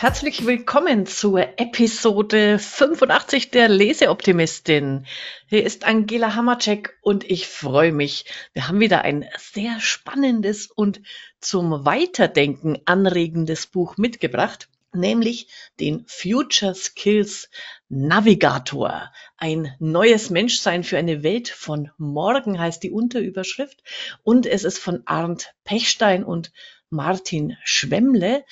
Herzlich willkommen zur Episode 85 der Leseoptimistin. Hier ist Angela Hammercheck und ich freue mich. Wir haben wieder ein sehr spannendes und zum Weiterdenken anregendes Buch mitgebracht, nämlich den Future Skills Navigator. Ein neues Menschsein für eine Welt von morgen heißt die Unterüberschrift und es ist von Arndt Pechstein und Martin Schwemmle.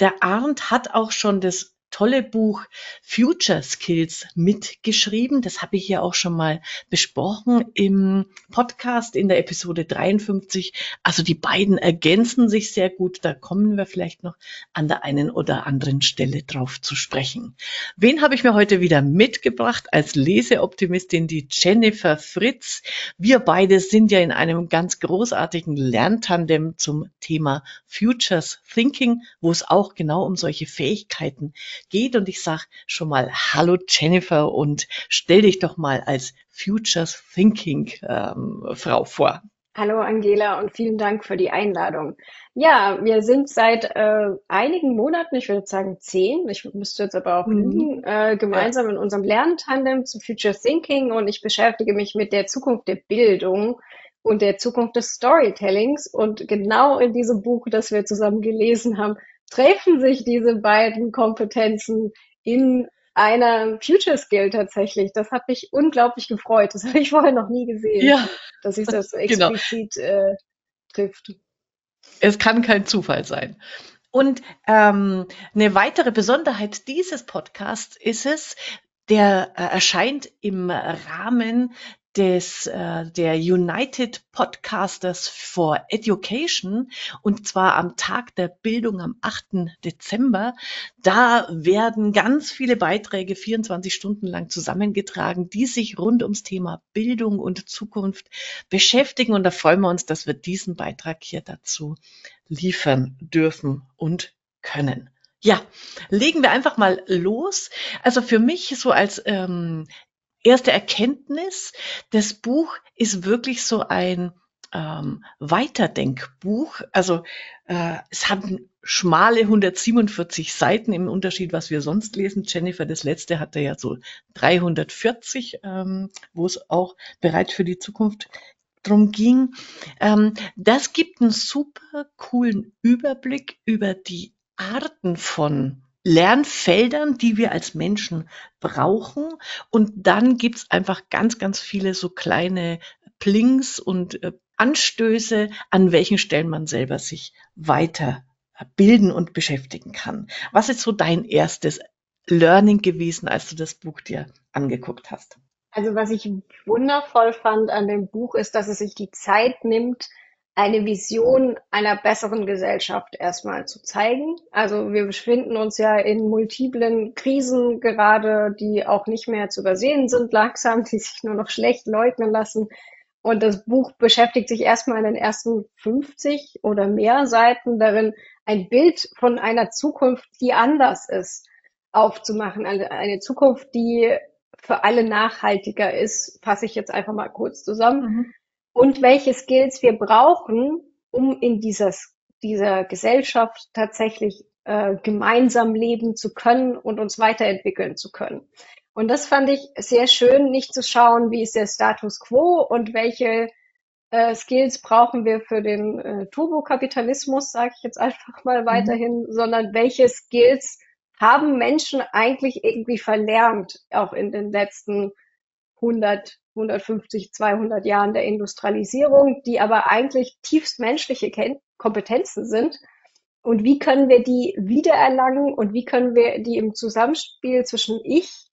Der Arndt hat auch schon das tolle Buch Future Skills mitgeschrieben. Das habe ich ja auch schon mal besprochen im Podcast in der Episode 53. Also die beiden ergänzen sich sehr gut. Da kommen wir vielleicht noch an der einen oder anderen Stelle drauf zu sprechen. Wen habe ich mir heute wieder mitgebracht als Leseoptimistin? Die Jennifer Fritz. Wir beide sind ja in einem ganz großartigen Lerntandem zum Thema Futures Thinking, wo es auch genau um solche Fähigkeiten geht. Und ich sage schon mal Hallo Jennifer und stell dich doch mal als Futures Thinking ähm, Frau vor. Hallo Angela und vielen Dank für die Einladung. Ja, wir sind seit äh, einigen Monaten, ich würde sagen zehn, ich müsste jetzt aber auch mhm. lügen, äh, gemeinsam in unserem Lerntandem zu Future Thinking und ich beschäftige mich mit der Zukunft der Bildung und der Zukunft des Storytellings. Und genau in diesem Buch, das wir zusammen gelesen haben, treffen sich diese beiden Kompetenzen in einer Future Skill tatsächlich. Das hat mich unglaublich gefreut. Das habe ich vorher noch nie gesehen, ja, dass sich das so genau. explizit genau. äh, trifft. Es kann kein Zufall sein. Und ähm, eine weitere Besonderheit dieses Podcasts ist es, der äh, erscheint im Rahmen des, äh, der United Podcasters for Education und zwar am Tag der Bildung am 8. Dezember. Da werden ganz viele Beiträge 24 Stunden lang zusammengetragen, die sich rund ums Thema Bildung und Zukunft beschäftigen und da freuen wir uns, dass wir diesen Beitrag hier dazu liefern dürfen und können. Ja, legen wir einfach mal los. Also für mich so als ähm, erste Erkenntnis, das Buch ist wirklich so ein ähm, Weiterdenkbuch. Also äh, es hat schmale 147 Seiten im Unterschied, was wir sonst lesen. Jennifer, das letzte hatte ja so 340, ähm, wo es auch bereits für die Zukunft drum ging. Ähm, das gibt einen super coolen Überblick über die Arten von Lernfeldern, die wir als Menschen brauchen. Und dann gibt's einfach ganz, ganz viele so kleine Plings und äh, Anstöße, an welchen Stellen man selber sich weiter bilden und beschäftigen kann. Was ist so dein erstes Learning gewesen, als du das Buch dir angeguckt hast? Also was ich wundervoll fand an dem Buch ist, dass es sich die Zeit nimmt, eine Vision einer besseren Gesellschaft erstmal zu zeigen. Also wir befinden uns ja in multiplen Krisen gerade, die auch nicht mehr zu übersehen sind langsam, die sich nur noch schlecht leugnen lassen. Und das Buch beschäftigt sich erstmal in den ersten 50 oder mehr Seiten darin, ein Bild von einer Zukunft, die anders ist, aufzumachen. Eine Zukunft, die für alle nachhaltiger ist, fasse ich jetzt einfach mal kurz zusammen. Mhm und welche Skills wir brauchen, um in dieses, dieser Gesellschaft tatsächlich äh, gemeinsam leben zu können und uns weiterentwickeln zu können. Und das fand ich sehr schön, nicht zu schauen, wie ist der Status quo und welche äh, Skills brauchen wir für den äh, Turbokapitalismus, sage ich jetzt einfach mal mhm. weiterhin, mhm. sondern welche Skills haben Menschen eigentlich irgendwie verlernt, auch in den letzten 100, 150, 200 Jahren der Industrialisierung, die aber eigentlich tiefst menschliche Kompetenzen sind. Und wie können wir die wiedererlangen und wie können wir die im Zusammenspiel zwischen ich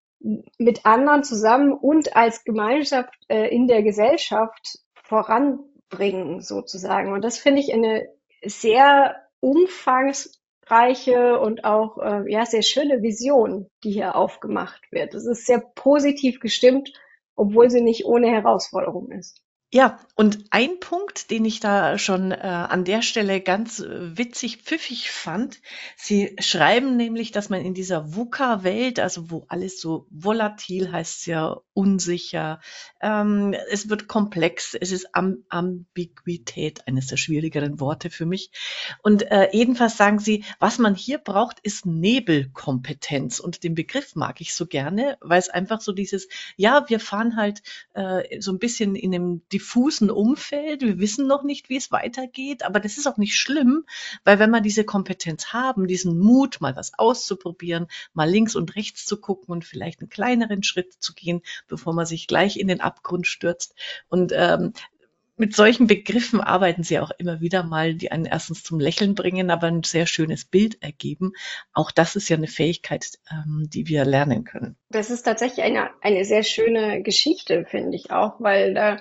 mit anderen zusammen und als Gemeinschaft äh, in der Gesellschaft voranbringen sozusagen. Und das finde ich eine sehr umfangreiche und auch äh, ja sehr schöne Vision, die hier aufgemacht wird. Es ist sehr positiv gestimmt obwohl sie nicht ohne Herausforderung ist. Ja, und ein Punkt, den ich da schon äh, an der Stelle ganz äh, witzig, pfiffig fand, Sie schreiben nämlich, dass man in dieser VUCA-Welt, also wo alles so volatil heißt ja unsicher, ähm, es wird komplex, es ist Am Ambiguität, eines der schwierigeren Worte für mich. Und äh, jedenfalls sagen Sie, was man hier braucht, ist Nebelkompetenz. Und den Begriff mag ich so gerne, weil es einfach so dieses, ja, wir fahren halt äh, so ein bisschen in einem diffusen Umfeld. Wir wissen noch nicht, wie es weitergeht, aber das ist auch nicht schlimm, weil wenn wir diese Kompetenz haben, diesen Mut, mal was auszuprobieren, mal links und rechts zu gucken und vielleicht einen kleineren Schritt zu gehen, bevor man sich gleich in den Abgrund stürzt. Und ähm, mit solchen Begriffen arbeiten sie auch immer wieder mal, die einen erstens zum Lächeln bringen, aber ein sehr schönes Bild ergeben. Auch das ist ja eine Fähigkeit, ähm, die wir lernen können. Das ist tatsächlich eine, eine sehr schöne Geschichte, finde ich auch, weil da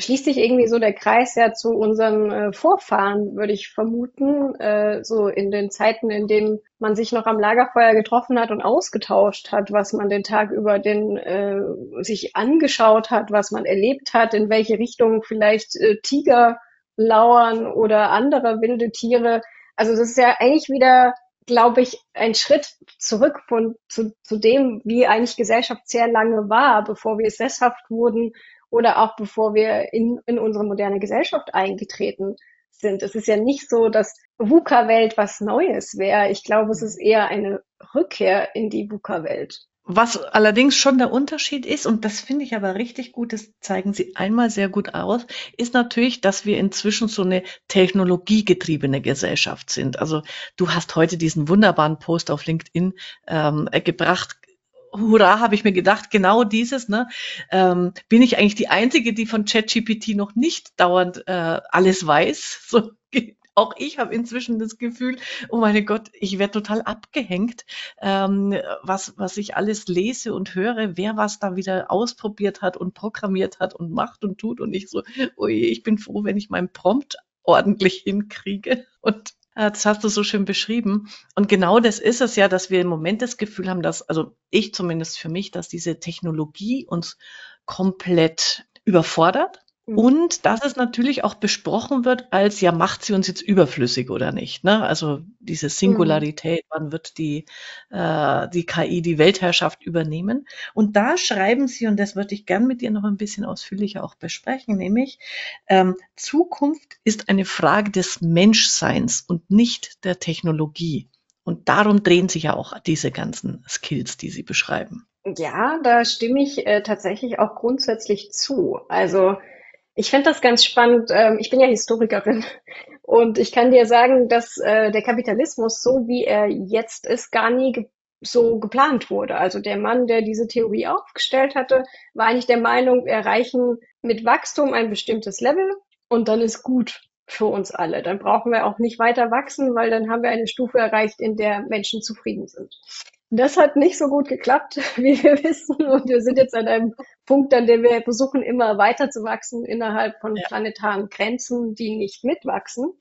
schließt sich irgendwie so der Kreis ja zu unseren äh, Vorfahren, würde ich vermuten, äh, so in den Zeiten, in denen man sich noch am Lagerfeuer getroffen hat und ausgetauscht hat, was man den Tag über den äh, sich angeschaut hat, was man erlebt hat, in welche Richtung vielleicht äh, Tiger lauern oder andere wilde Tiere. Also das ist ja eigentlich wieder glaube ich, ein Schritt zurück von zu, zu dem, wie eigentlich Gesellschaft sehr lange war, bevor wir sesshaft wurden oder auch bevor wir in, in unsere moderne Gesellschaft eingetreten sind. Es ist ja nicht so, dass VUCA-Welt was Neues wäre. Ich glaube, es ist eher eine Rückkehr in die VUCA-Welt. Was allerdings schon der Unterschied ist, und das finde ich aber richtig gut, das zeigen Sie einmal sehr gut aus, ist natürlich, dass wir inzwischen so eine technologiegetriebene Gesellschaft sind. Also du hast heute diesen wunderbaren Post auf LinkedIn ähm, gebracht, hurra, habe ich mir gedacht, genau dieses, ne, ähm, bin ich eigentlich die Einzige, die von ChatGPT noch nicht dauernd äh, alles weiß. So, auch ich habe inzwischen das Gefühl, oh meine Gott, ich werde total abgehängt, ähm, was, was ich alles lese und höre, wer was da wieder ausprobiert hat und programmiert hat und macht und tut und ich so, je, ich bin froh, wenn ich meinen Prompt ordentlich hinkriege. Und das hast du so schön beschrieben. Und genau das ist es ja, dass wir im Moment das Gefühl haben, dass, also ich zumindest für mich, dass diese Technologie uns komplett überfordert. Und dass es natürlich auch besprochen wird als, ja, macht sie uns jetzt überflüssig oder nicht? Ne? Also diese mhm. Singularität, wann wird die, äh, die KI die Weltherrschaft übernehmen? Und da schreiben sie, und das würde ich gern mit dir noch ein bisschen ausführlicher auch besprechen, nämlich ähm, Zukunft ist eine Frage des Menschseins und nicht der Technologie. Und darum drehen sich ja auch diese ganzen Skills, die sie beschreiben. Ja, da stimme ich äh, tatsächlich auch grundsätzlich zu. Also ich finde das ganz spannend. Ähm, ich bin ja Historikerin und ich kann dir sagen, dass äh, der Kapitalismus, so wie er jetzt ist, gar nie so geplant wurde. Also der Mann, der diese Theorie aufgestellt hatte, war eigentlich der Meinung, wir erreichen mit Wachstum ein bestimmtes Level und dann ist gut für uns alle. Dann brauchen wir auch nicht weiter wachsen, weil dann haben wir eine Stufe erreicht, in der Menschen zufrieden sind. Das hat nicht so gut geklappt, wie wir wissen. Und wir sind jetzt an einem Punkt, an dem wir versuchen, immer weiter zu wachsen innerhalb von planetaren Grenzen, die nicht mitwachsen.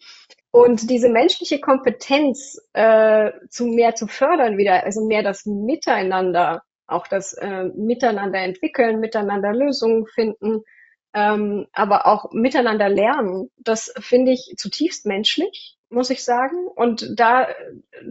Und diese menschliche Kompetenz äh, zu mehr zu fördern wieder, also mehr das Miteinander, auch das äh, Miteinander entwickeln, miteinander Lösungen finden, ähm, aber auch miteinander lernen, das finde ich zutiefst menschlich muss ich sagen. Und da,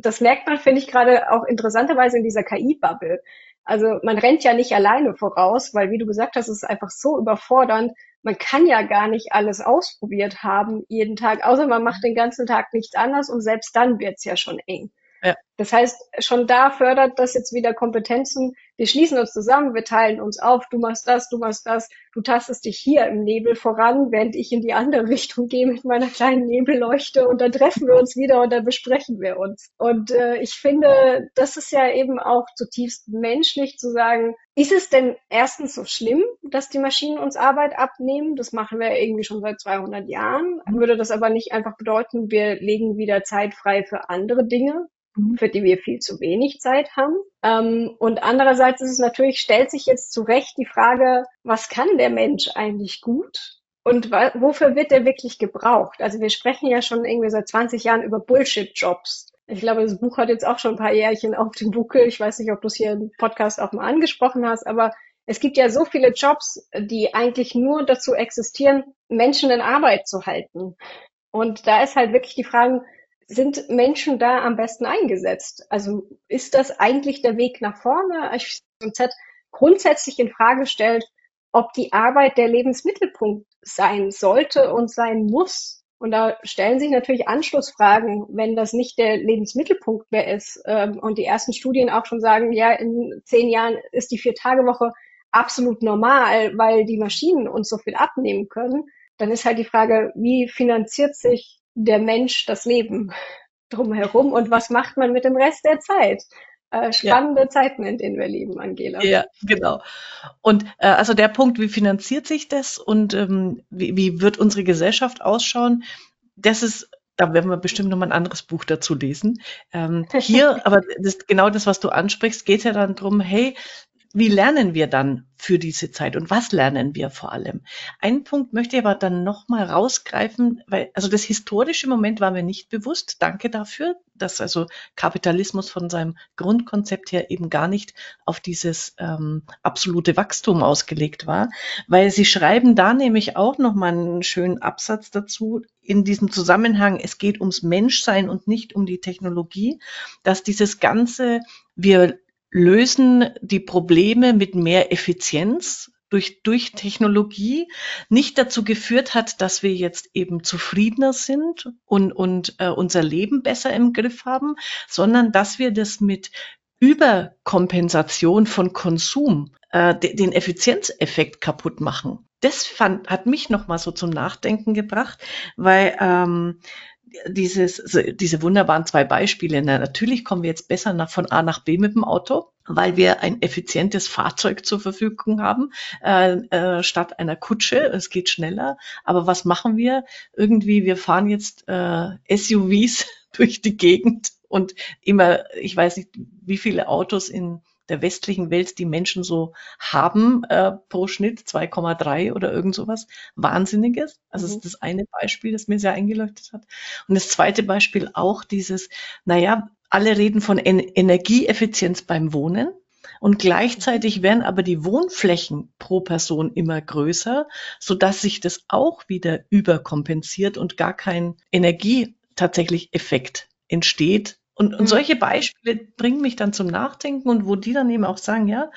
das merkt man, finde ich, gerade auch interessanterweise in dieser KI-Bubble. Also man rennt ja nicht alleine voraus, weil wie du gesagt hast, es ist einfach so überfordernd. Man kann ja gar nicht alles ausprobiert haben jeden Tag, außer man macht den ganzen Tag nichts anderes und selbst dann wird's ja schon eng. Ja. Das heißt, schon da fördert das jetzt wieder Kompetenzen. Wir schließen uns zusammen, wir teilen uns auf, du machst das, du machst das, du tastest dich hier im Nebel voran, während ich in die andere Richtung gehe mit meiner kleinen Nebelleuchte und dann treffen wir uns wieder und dann besprechen wir uns. Und äh, ich finde, das ist ja eben auch zutiefst menschlich zu sagen, ist es denn erstens so schlimm, dass die Maschinen uns Arbeit abnehmen? Das machen wir irgendwie schon seit 200 Jahren. Würde das aber nicht einfach bedeuten, wir legen wieder Zeit frei für andere Dinge? Mhm. für die wir viel zu wenig Zeit haben. Ähm, und andererseits ist es natürlich, stellt sich jetzt zu Recht die Frage, was kann der Mensch eigentlich gut? Und wofür wird er wirklich gebraucht? Also wir sprechen ja schon irgendwie seit 20 Jahren über Bullshit-Jobs. Ich glaube, das Buch hat jetzt auch schon ein paar Jährchen auf dem Buckel. Ich weiß nicht, ob du es hier im Podcast auch mal angesprochen hast, aber Es gibt ja so viele Jobs, die eigentlich nur dazu existieren, Menschen in Arbeit zu halten. Und da ist halt wirklich die Frage, sind Menschen da am besten eingesetzt? Also ist das eigentlich der Weg nach vorne? Ich Z grundsätzlich in Frage stellt, ob die Arbeit der Lebensmittelpunkt sein sollte und sein muss. Und da stellen sich natürlich Anschlussfragen, wenn das nicht der Lebensmittelpunkt mehr ist. Ähm, und die ersten Studien auch schon sagen, ja, in zehn Jahren ist die Vier-Tage-Woche absolut normal, weil die Maschinen uns so viel abnehmen können. Dann ist halt die Frage, wie finanziert sich der Mensch das Leben drumherum und was macht man mit dem Rest der Zeit? Äh, spannende ja. Zeiten, in denen wir leben, Angela. Ja, genau. Und äh, also der Punkt, wie finanziert sich das und ähm, wie, wie wird unsere Gesellschaft ausschauen, das ist da werden wir bestimmt noch mal ein anderes Buch dazu lesen. Ähm, hier, aber das, genau das, was du ansprichst, geht ja dann drum, hey, wie lernen wir dann für diese Zeit und was lernen wir vor allem? Einen Punkt möchte ich aber dann nochmal rausgreifen, weil, also das historische Moment war mir nicht bewusst. Danke dafür, dass also Kapitalismus von seinem Grundkonzept her eben gar nicht auf dieses ähm, absolute Wachstum ausgelegt war, weil sie schreiben da nämlich auch nochmal einen schönen Absatz dazu in diesem Zusammenhang, es geht ums Menschsein und nicht um die Technologie, dass dieses ganze, wir lösen die Probleme mit mehr Effizienz durch, durch Technologie nicht dazu geführt hat, dass wir jetzt eben zufriedener sind und, und äh, unser Leben besser im Griff haben, sondern dass wir das mit Überkompensation von Konsum äh, den Effizienzeffekt kaputt machen. Das fand, hat mich nochmal so zum Nachdenken gebracht, weil ähm, dieses, diese wunderbaren zwei Beispiele. Na, natürlich kommen wir jetzt besser nach, von A nach B mit dem Auto, weil wir ein effizientes Fahrzeug zur Verfügung haben, äh, äh, statt einer Kutsche. Es geht schneller. Aber was machen wir? Irgendwie, wir fahren jetzt äh, SUVs durch die Gegend und immer, ich weiß nicht, wie viele Autos in der westlichen Welt die Menschen so haben äh, pro Schnitt 2,3 oder irgend sowas Wahnsinniges. Also mhm. das ist das eine Beispiel, das mir sehr eingeleuchtet hat. Und das zweite Beispiel auch dieses, naja, alle reden von en Energieeffizienz beim Wohnen. Und gleichzeitig werden aber die Wohnflächen pro Person immer größer, so dass sich das auch wieder überkompensiert und gar kein Energie tatsächlich Effekt entsteht, und, und mhm. solche Beispiele bringen mich dann zum Nachdenken und wo die dann eben auch sagen, ja,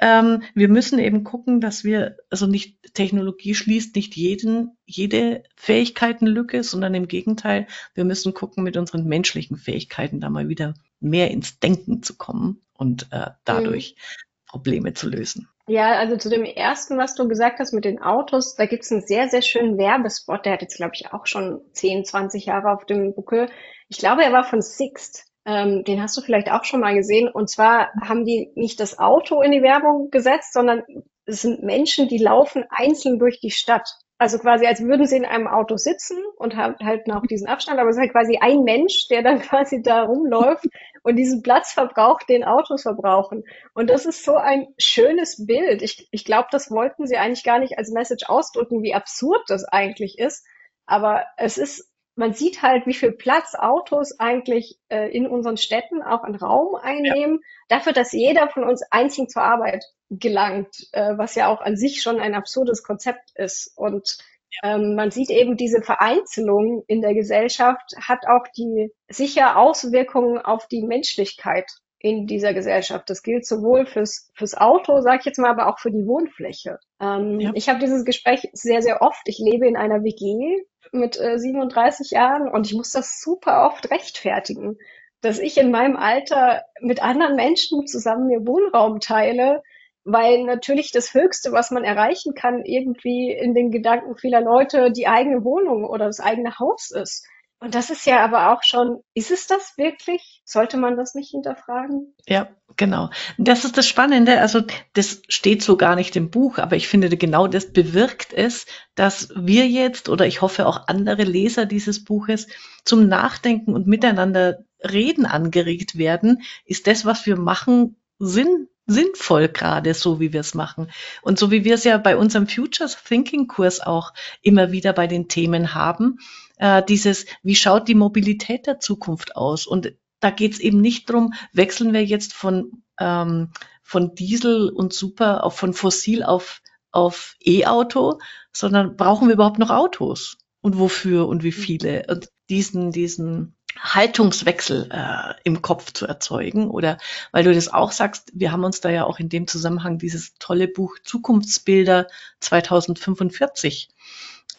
ähm, wir müssen eben gucken, dass wir, also nicht Technologie schließt nicht jeden, jede Fähigkeitenlücke, sondern im Gegenteil, wir müssen gucken, mit unseren menschlichen Fähigkeiten da mal wieder mehr ins Denken zu kommen und äh, dadurch mhm. Probleme zu lösen. Ja, also zu dem ersten, was du gesagt hast mit den Autos, da gibt's einen sehr, sehr schönen Werbespot, der hat jetzt, glaube ich, auch schon 10, 20 Jahre auf dem Buckel. Ich glaube, er war von Sixt. Ähm, den hast du vielleicht auch schon mal gesehen. Und zwar haben die nicht das Auto in die Werbung gesetzt, sondern es sind Menschen, die laufen einzeln durch die Stadt. Also quasi, als würden sie in einem Auto sitzen und halten auch diesen Abstand, aber es ist halt quasi ein Mensch, der dann quasi da rumläuft und diesen Platz verbraucht, den Autos verbrauchen. Und das ist so ein schönes Bild. Ich, ich glaube, das wollten sie eigentlich gar nicht als Message ausdrücken, wie absurd das eigentlich ist. Aber es ist, man sieht halt, wie viel Platz Autos eigentlich äh, in unseren Städten auch an Raum einnehmen, ja. dafür, dass jeder von uns einzeln zur Arbeit gelangt, äh, was ja auch an sich schon ein absurdes Konzept ist. Und ähm, man sieht eben diese Vereinzelung in der Gesellschaft hat auch die sicher Auswirkungen auf die Menschlichkeit in dieser Gesellschaft. Das gilt sowohl fürs, fürs Auto, sage ich jetzt mal, aber auch für die Wohnfläche. Ähm, ja. Ich habe dieses Gespräch sehr, sehr oft. Ich lebe in einer WG mit äh, 37 Jahren und ich muss das super oft rechtfertigen, dass ich in meinem Alter mit anderen Menschen zusammen mir Wohnraum teile, weil natürlich das Höchste, was man erreichen kann, irgendwie in den Gedanken vieler Leute die eigene Wohnung oder das eigene Haus ist. Und das ist ja aber auch schon, ist es das wirklich? Sollte man das nicht hinterfragen? Ja, genau. Das ist das Spannende. Also das steht so gar nicht im Buch, aber ich finde genau das bewirkt es, dass wir jetzt oder ich hoffe auch andere Leser dieses Buches zum Nachdenken und miteinander reden angeregt werden. Ist das, was wir machen, Sinn sinnvoll gerade, so wie wir es machen. Und so wie wir es ja bei unserem Futures Thinking Kurs auch immer wieder bei den Themen haben, äh, dieses, wie schaut die Mobilität der Zukunft aus? Und da geht es eben nicht drum, wechseln wir jetzt von ähm, von Diesel und Super auf von Fossil auf auf E-Auto, sondern brauchen wir überhaupt noch Autos? Und wofür und wie viele? Und diesen, diesen Haltungswechsel äh, im Kopf zu erzeugen. Oder weil du das auch sagst, wir haben uns da ja auch in dem Zusammenhang dieses tolle Buch Zukunftsbilder 2045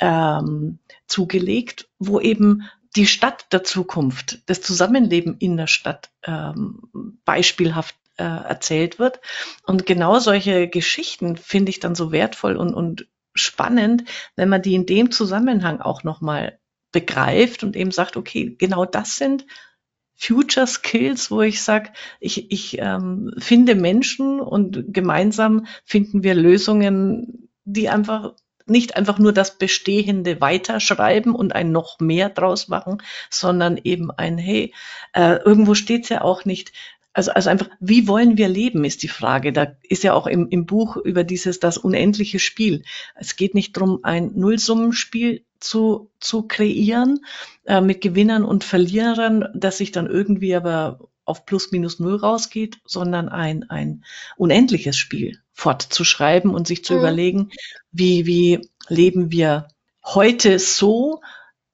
ähm, zugelegt, wo eben die Stadt der Zukunft, das Zusammenleben in der Stadt ähm, beispielhaft äh, erzählt wird. Und genau solche Geschichten finde ich dann so wertvoll und, und spannend, wenn man die in dem Zusammenhang auch nochmal begreift und eben sagt, okay, genau das sind Future Skills, wo ich sage, ich, ich ähm, finde Menschen und gemeinsam finden wir Lösungen, die einfach nicht einfach nur das Bestehende weiterschreiben und ein noch mehr draus machen, sondern eben ein, hey, äh, irgendwo steht's ja auch nicht, also, also einfach, wie wollen wir leben, ist die Frage. Da ist ja auch im, im Buch über dieses, das unendliche Spiel. Es geht nicht darum, ein Nullsummenspiel zu, zu kreieren äh, mit Gewinnern und Verlierern, das sich dann irgendwie aber auf plus minus null rausgeht, sondern ein, ein unendliches Spiel fortzuschreiben und sich zu mhm. überlegen, wie, wie leben wir heute so,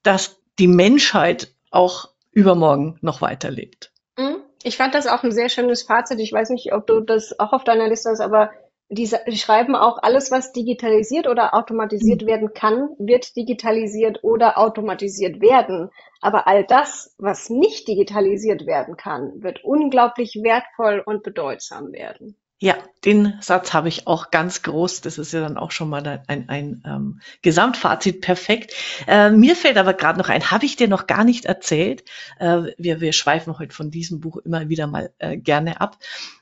dass die Menschheit auch übermorgen noch weiterlebt. Mhm. Ich fand das auch ein sehr schönes Fazit. Ich weiß nicht, ob du das auch auf deiner Liste hast, aber die, die schreiben auch, alles, was digitalisiert oder automatisiert mhm. werden kann, wird digitalisiert oder automatisiert werden. Aber all das, was nicht digitalisiert werden kann, wird unglaublich wertvoll und bedeutsam werden. Ja, den Satz habe ich auch ganz groß. Das ist ja dann auch schon mal ein, ein, ein ähm, Gesamtfazit perfekt. Äh, mir fällt aber gerade noch ein, habe ich dir noch gar nicht erzählt. Äh, wir, wir schweifen heute von diesem Buch immer wieder mal äh, gerne ab.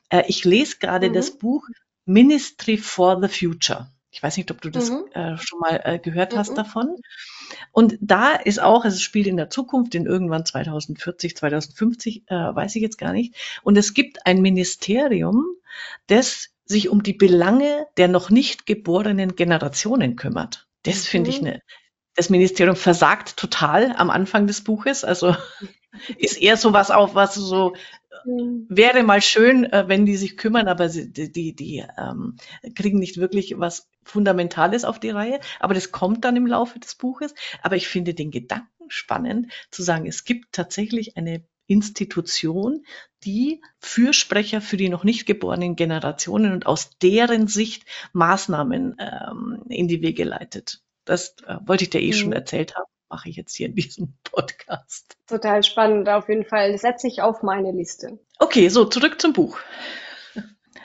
Äh, ich lese gerade mhm. das Buch Ministry for the Future. Ich weiß nicht, ob du das mhm. äh, schon mal äh, gehört mhm. hast davon. Und da ist auch, es spielt in der Zukunft, in irgendwann 2040, 2050, äh, weiß ich jetzt gar nicht. Und es gibt ein Ministerium, das sich um die Belange der noch nicht geborenen Generationen kümmert. Das finde ich eine, das Ministerium versagt total am Anfang des Buches. Also ist eher so was auf, was so Mhm. Wäre mal schön, äh, wenn die sich kümmern, aber sie, die, die, die ähm, kriegen nicht wirklich was Fundamentales auf die Reihe. Aber das kommt dann im Laufe des Buches. Aber ich finde den Gedanken spannend, zu sagen, es gibt tatsächlich eine Institution, die Fürsprecher für die noch nicht geborenen Generationen und aus deren Sicht Maßnahmen ähm, in die Wege leitet. Das äh, wollte ich dir eh mhm. schon erzählt haben mache ich jetzt hier in diesem Podcast. Total spannend, auf jeden Fall. Das setze ich auf meine Liste. Okay, so zurück zum Buch.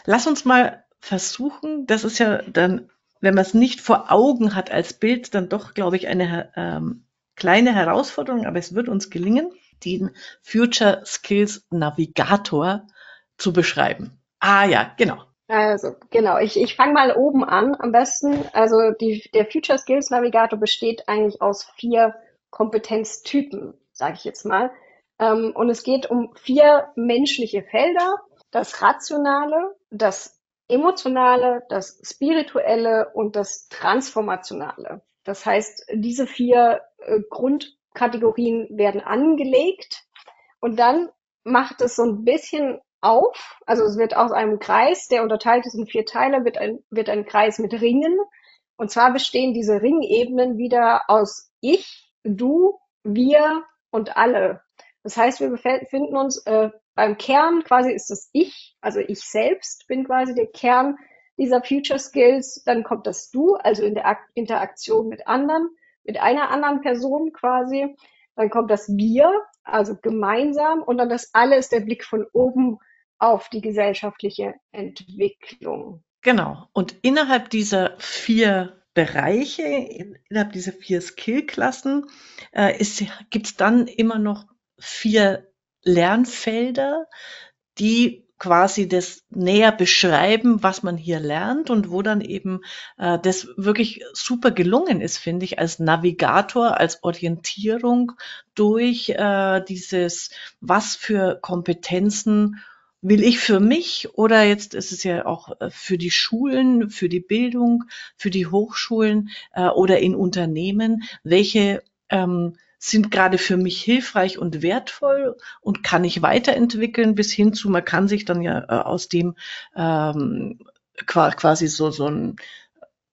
Lass uns mal versuchen, das ist ja dann, wenn man es nicht vor Augen hat als Bild, dann doch, glaube ich, eine ähm, kleine Herausforderung, aber es wird uns gelingen, den Future Skills Navigator zu beschreiben. Ah ja, genau. Also, genau. Ich, ich fange mal oben an am besten. Also die, der Future Skills Navigator besteht eigentlich aus vier Kompetenztypen, sage ich jetzt mal. Ähm, und es geht um vier menschliche Felder. Das Rationale, das Emotionale, das Spirituelle und das Transformationale. Das heißt, diese vier äh, Grundkategorien werden angelegt und dann macht es so ein bisschen auf. Also es wird aus einem Kreis, der unterteilt ist in vier Teile, wird ein, wird ein Kreis mit Ringen. Und zwar bestehen diese Ringebenen wieder aus ich, du, wir und alle. Das heißt, wir befinden uns äh, beim Kern, quasi ist das Ich, also ich selbst bin quasi der Kern dieser Future Skills. Dann kommt das Du, also in der Interaktion mit anderen, mit einer anderen Person quasi. Dann kommt das Wir, also gemeinsam. Und dann das Alle ist der Blick von oben auf die gesellschaftliche Entwicklung. Genau. Und innerhalb dieser vier Bereiche, innerhalb dieser vier Skillklassen, äh, gibt es dann immer noch vier Lernfelder, die quasi das näher beschreiben, was man hier lernt und wo dann eben äh, das wirklich super gelungen ist, finde ich, als Navigator, als Orientierung durch äh, dieses, was für Kompetenzen will ich für mich oder jetzt ist es ja auch äh, für die Schulen, für die Bildung, für die Hochschulen äh, oder in Unternehmen, welche ähm, sind gerade für mich hilfreich und wertvoll und kann ich weiterentwickeln bis hin zu, man kann sich dann ja äh, aus dem ähm, quasi so, so ein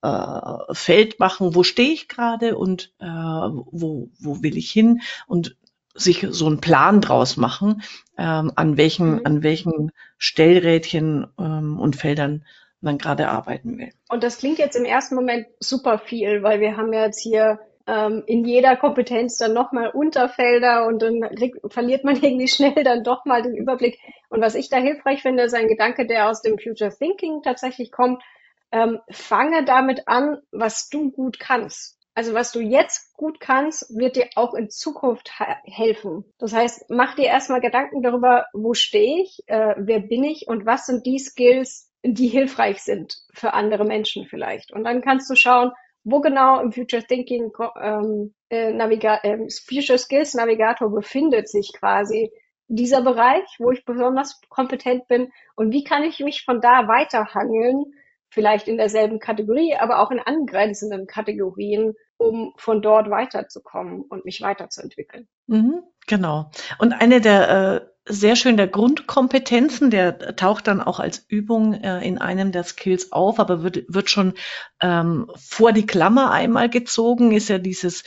äh, Feld machen, wo stehe ich gerade und äh, wo, wo will ich hin? Und sich so einen Plan draus machen, ähm, an welchen, mhm. an welchen Stellrädchen ähm, und Feldern man gerade arbeiten will. Und das klingt jetzt im ersten Moment super viel, weil wir haben ja jetzt hier ähm, in jeder Kompetenz dann nochmal Unterfelder und dann verliert man irgendwie schnell dann doch mal den Überblick. Und was ich da hilfreich finde, ist ein Gedanke, der aus dem Future Thinking tatsächlich kommt. Ähm, fange damit an, was du gut kannst. Also was du jetzt gut kannst, wird dir auch in Zukunft helfen. Das heißt, mach dir erstmal Gedanken darüber, wo stehe ich, äh, wer bin ich und was sind die Skills, die hilfreich sind für andere Menschen vielleicht. Und dann kannst du schauen, wo genau im Future Thinking ähm, äh, Naviga äh, Future Skills Navigator befindet sich quasi dieser Bereich, wo ich besonders kompetent bin und wie kann ich mich von da weiterhangeln, vielleicht in derselben Kategorie, aber auch in angrenzenden Kategorien, um von dort weiterzukommen und mich weiterzuentwickeln. Mhm, genau. Und eine der äh, sehr schön der Grundkompetenzen, der taucht dann auch als Übung äh, in einem der Skills auf, aber wird, wird schon ähm, vor die Klammer einmal gezogen, ist ja dieses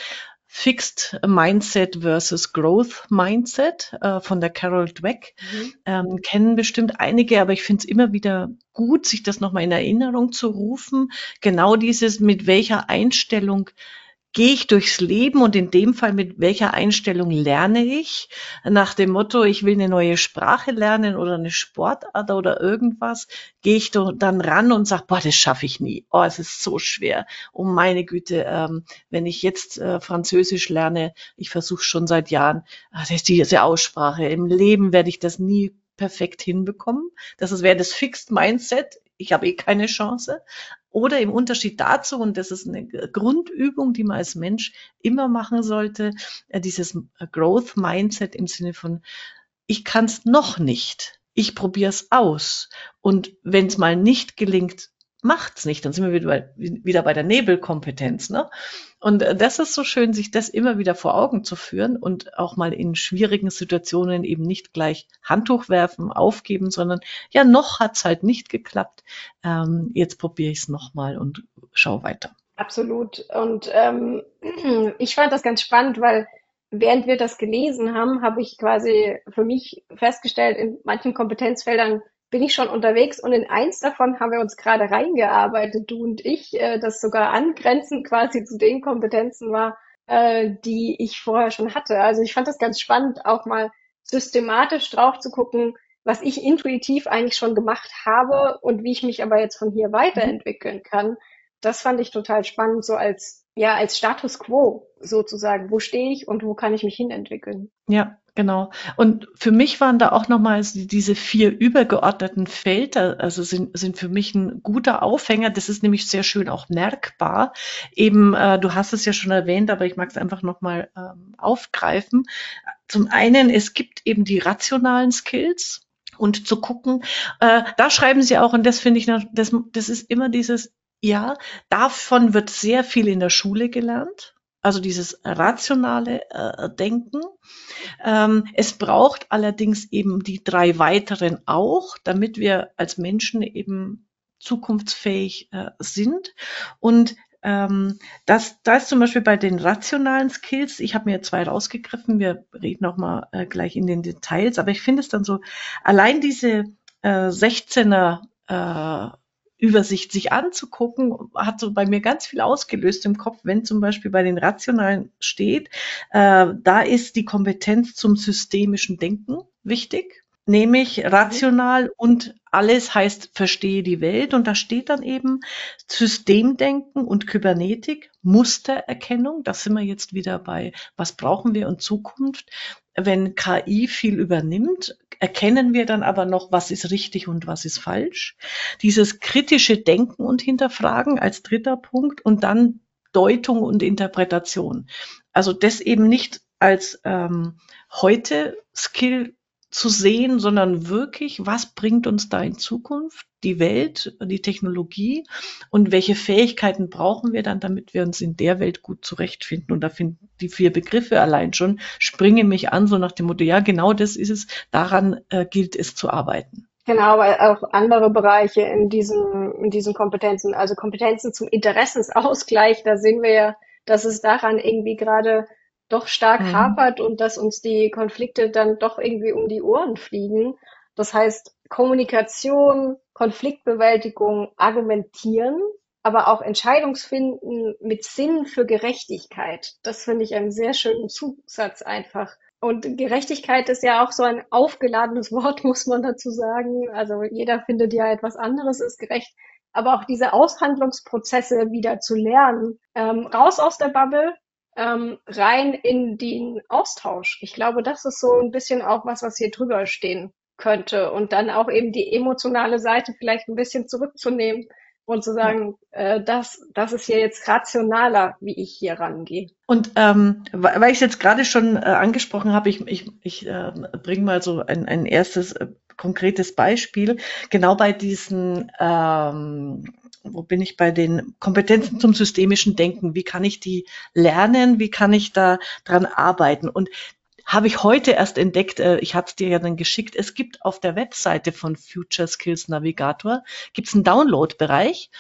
Fixed Mindset versus Growth Mindset äh, von der Carol Dweck. Mhm. Ähm, kennen bestimmt einige, aber ich finde es immer wieder gut, sich das nochmal in Erinnerung zu rufen. Genau dieses, mit welcher Einstellung gehe ich durchs Leben und in dem Fall mit welcher Einstellung lerne ich? Nach dem Motto, ich will eine neue Sprache lernen oder eine Sportart oder irgendwas, gehe ich dann ran und sage, boah, das schaffe ich nie. Oh, es ist so schwer. Oh meine Güte, ähm, wenn ich jetzt äh, Französisch lerne, ich versuche schon seit Jahren, ach, das ist diese Aussprache. Im Leben werde ich das nie perfekt hinbekommen. Das wäre das Fixed Mindset. Ich habe eh keine Chance. Oder im Unterschied dazu, und das ist eine Grundübung, die man als Mensch immer machen sollte, äh, dieses äh, Growth Mindset im Sinne von, ich kann es noch nicht. Ich probiere es aus. Und wenn es mal nicht gelingt, macht's nicht. Dann sind wir wieder bei, wieder bei der Nebelkompetenz. Ne? Und äh, das ist so schön, sich das immer wieder vor Augen zu führen und auch mal in schwierigen Situationen eben nicht gleich Handtuch werfen, aufgeben, sondern ja, noch hat's halt nicht geklappt. Ähm, jetzt probiere ich es nochmal und schau weiter. Absolut. Und ähm, ich fand das ganz spannend, weil während wir das gelesen haben, habe ich quasi für mich festgestellt, in manchen Kompetenzfeldern bin ich schon unterwegs und in eins davon haben wir uns gerade reingearbeitet, du und ich, äh, das sogar angrenzend quasi zu den Kompetenzen war, äh, die ich vorher schon hatte. Also ich fand das ganz spannend, auch mal systematisch drauf zu gucken, was ich intuitiv eigentlich schon gemacht habe und wie ich mich aber jetzt von hier weiterentwickeln kann. Das fand ich total spannend, so als, ja, als Status quo sozusagen. Wo stehe ich und wo kann ich mich hinentwickeln? Ja, Genau. Und für mich waren da auch nochmal diese vier übergeordneten Felder, also sind, sind für mich ein guter Aufhänger. Das ist nämlich sehr schön auch merkbar. Eben, äh, du hast es ja schon erwähnt, aber ich mag es einfach nochmal ähm, aufgreifen. Zum einen, es gibt eben die rationalen Skills und zu gucken, äh, da schreiben sie auch, und das finde ich, das, das ist immer dieses, ja, davon wird sehr viel in der Schule gelernt also dieses rationale äh, Denken. Ähm, es braucht allerdings eben die drei weiteren auch, damit wir als Menschen eben zukunftsfähig äh, sind. Und ähm, das, da ist zum Beispiel bei den rationalen Skills, ich habe mir zwei rausgegriffen, wir reden auch mal äh, gleich in den Details, aber ich finde es dann so, allein diese äh, 16er äh, Übersicht sich anzugucken, hat so bei mir ganz viel ausgelöst im Kopf, wenn zum Beispiel bei den Rationalen steht, äh, da ist die Kompetenz zum systemischen Denken wichtig, nämlich rational und alles heißt, verstehe die Welt. Und da steht dann eben Systemdenken und Kybernetik, Mustererkennung. Da sind wir jetzt wieder bei, was brauchen wir in Zukunft? Wenn KI viel übernimmt, erkennen wir dann aber noch, was ist richtig und was ist falsch. Dieses kritische Denken und Hinterfragen als dritter Punkt und dann Deutung und Interpretation. Also das eben nicht als ähm, heute Skill zu sehen, sondern wirklich, was bringt uns da in Zukunft? Die Welt, die Technologie und welche Fähigkeiten brauchen wir dann, damit wir uns in der Welt gut zurechtfinden? Und da finden die vier Begriffe allein schon, springen mich an, so nach dem Motto, ja, genau das ist es, daran äh, gilt es zu arbeiten. Genau, weil auch andere Bereiche in diesen, in diesen Kompetenzen, also Kompetenzen zum Interessensausgleich, da sehen wir ja, dass es daran irgendwie gerade doch stark mhm. hapert und dass uns die Konflikte dann doch irgendwie um die Ohren fliegen. Das heißt, Kommunikation, Konfliktbewältigung, Argumentieren, aber auch Entscheidungsfinden mit Sinn für Gerechtigkeit. Das finde ich einen sehr schönen Zusatz einfach. Und Gerechtigkeit ist ja auch so ein aufgeladenes Wort, muss man dazu sagen. Also jeder findet ja etwas anderes ist gerecht. Aber auch diese Aushandlungsprozesse wieder zu lernen, ähm, raus aus der Bubble, ähm, rein in den Austausch. Ich glaube, das ist so ein bisschen auch was, was hier drüber stehen könnte. Und dann auch eben die emotionale Seite vielleicht ein bisschen zurückzunehmen und zu sagen, äh, das, das ist hier jetzt rationaler, wie ich hier rangehe. Und ähm, weil ich es jetzt gerade schon äh, angesprochen habe, ich, ich, ich äh, bringe mal so ein, ein erstes äh, konkretes Beispiel. Genau bei diesen, ähm, wo bin ich bei den Kompetenzen zum systemischen Denken? Wie kann ich die lernen? Wie kann ich da dran arbeiten? Und habe ich heute erst entdeckt, äh, ich hatte es dir ja dann geschickt, es gibt auf der Webseite von Future Skills Navigator, gibt es einen Download-Bereich.